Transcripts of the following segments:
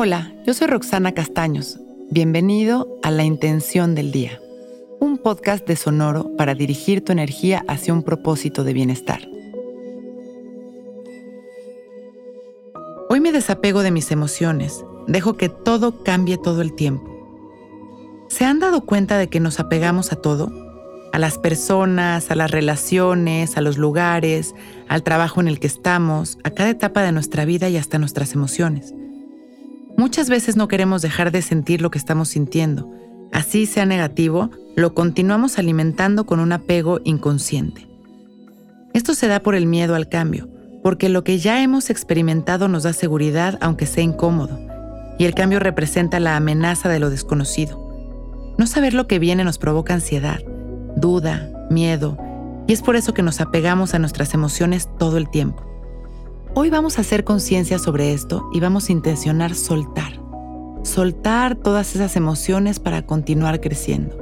Hola, yo soy Roxana Castaños. Bienvenido a La Intención del Día, un podcast de Sonoro para dirigir tu energía hacia un propósito de bienestar. Hoy me desapego de mis emociones, dejo que todo cambie todo el tiempo. ¿Se han dado cuenta de que nos apegamos a todo? A las personas, a las relaciones, a los lugares, al trabajo en el que estamos, a cada etapa de nuestra vida y hasta nuestras emociones. Muchas veces no queremos dejar de sentir lo que estamos sintiendo. Así sea negativo, lo continuamos alimentando con un apego inconsciente. Esto se da por el miedo al cambio, porque lo que ya hemos experimentado nos da seguridad aunque sea incómodo, y el cambio representa la amenaza de lo desconocido. No saber lo que viene nos provoca ansiedad, duda, miedo, y es por eso que nos apegamos a nuestras emociones todo el tiempo. Hoy vamos a hacer conciencia sobre esto y vamos a intencionar soltar. Soltar todas esas emociones para continuar creciendo.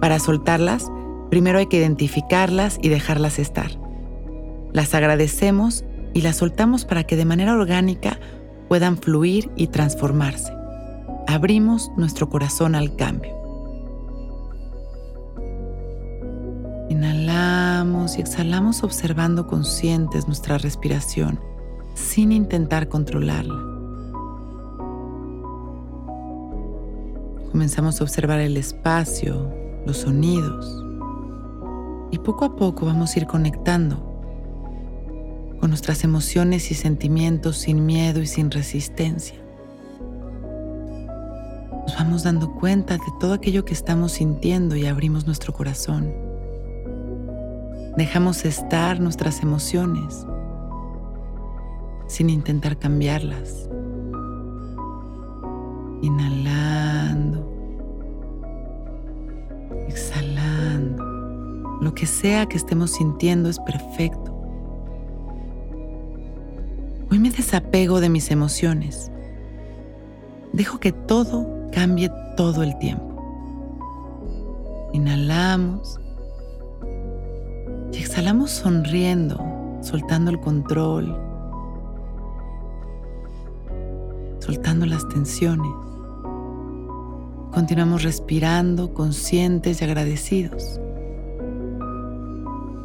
Para soltarlas, primero hay que identificarlas y dejarlas estar. Las agradecemos y las soltamos para que de manera orgánica puedan fluir y transformarse. Abrimos nuestro corazón al cambio. Inhalamos y exhalamos observando conscientes nuestra respiración sin intentar controlarla. Comenzamos a observar el espacio, los sonidos y poco a poco vamos a ir conectando con nuestras emociones y sentimientos sin miedo y sin resistencia. Nos vamos dando cuenta de todo aquello que estamos sintiendo y abrimos nuestro corazón. Dejamos estar nuestras emociones sin intentar cambiarlas. Inhalando, exhalando. Lo que sea que estemos sintiendo es perfecto. Hoy me desapego de mis emociones. Dejo que todo cambie todo el tiempo. Inhalamos y exhalamos sonriendo, soltando el control, soltando las tensiones. Continuamos respirando conscientes y agradecidos.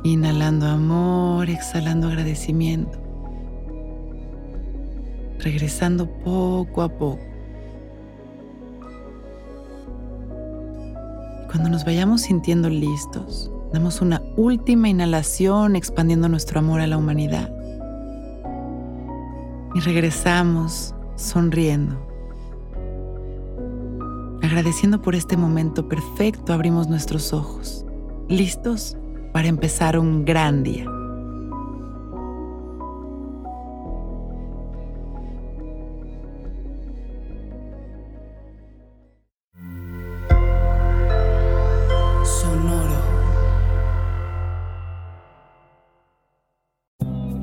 Inhalando amor, exhalando agradecimiento. Regresando poco a poco. Cuando nos vayamos sintiendo listos, Damos una última inhalación expandiendo nuestro amor a la humanidad. Y regresamos sonriendo. Agradeciendo por este momento perfecto, abrimos nuestros ojos, listos para empezar un gran día.